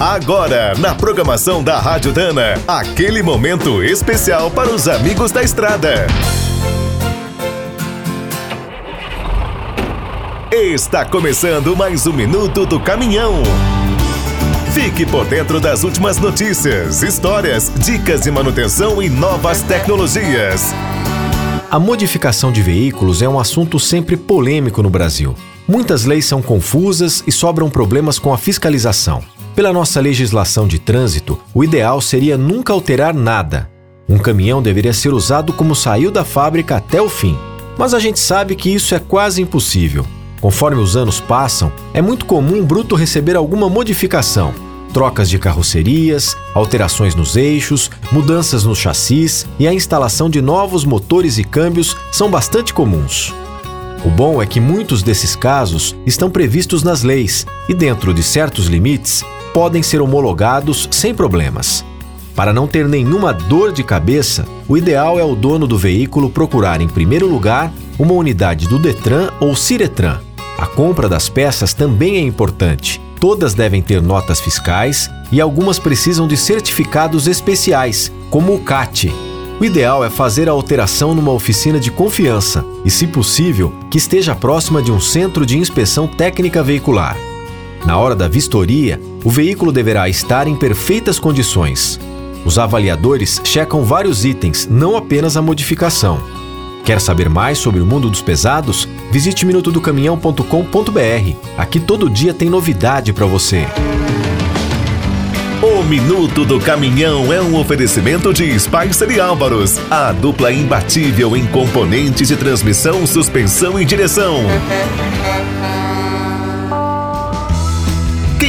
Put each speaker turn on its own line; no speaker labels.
Agora, na programação da Rádio Dana, aquele momento especial para os amigos da estrada. Está começando mais um minuto do caminhão. Fique por dentro das últimas notícias, histórias, dicas de manutenção e novas tecnologias.
A modificação de veículos é um assunto sempre polêmico no Brasil. Muitas leis são confusas e sobram problemas com a fiscalização. Pela nossa legislação de trânsito, o ideal seria nunca alterar nada. Um caminhão deveria ser usado como saiu da fábrica até o fim. Mas a gente sabe que isso é quase impossível. Conforme os anos passam, é muito comum o bruto receber alguma modificação. Trocas de carrocerias, alterações nos eixos, mudanças nos chassis e a instalação de novos motores e câmbios são bastante comuns. O bom é que muitos desses casos estão previstos nas leis e, dentro de certos limites, podem ser homologados sem problemas. Para não ter nenhuma dor de cabeça, o ideal é o dono do veículo procurar, em primeiro lugar, uma unidade do Detran ou Ciretran. A compra das peças também é importante. Todas devem ter notas fiscais e algumas precisam de certificados especiais, como o CAT, o ideal é fazer a alteração numa oficina de confiança e, se possível, que esteja próxima de um centro de inspeção técnica veicular. Na hora da vistoria, o veículo deverá estar em perfeitas condições. Os avaliadores checam vários itens, não apenas a modificação. Quer saber mais sobre o mundo dos pesados? Visite minutodocaminhão.com.br. Aqui todo dia tem novidade para você.
O Minuto do Caminhão é um oferecimento de Spicer e Álvaros, a dupla imbatível em componentes de transmissão, suspensão e direção.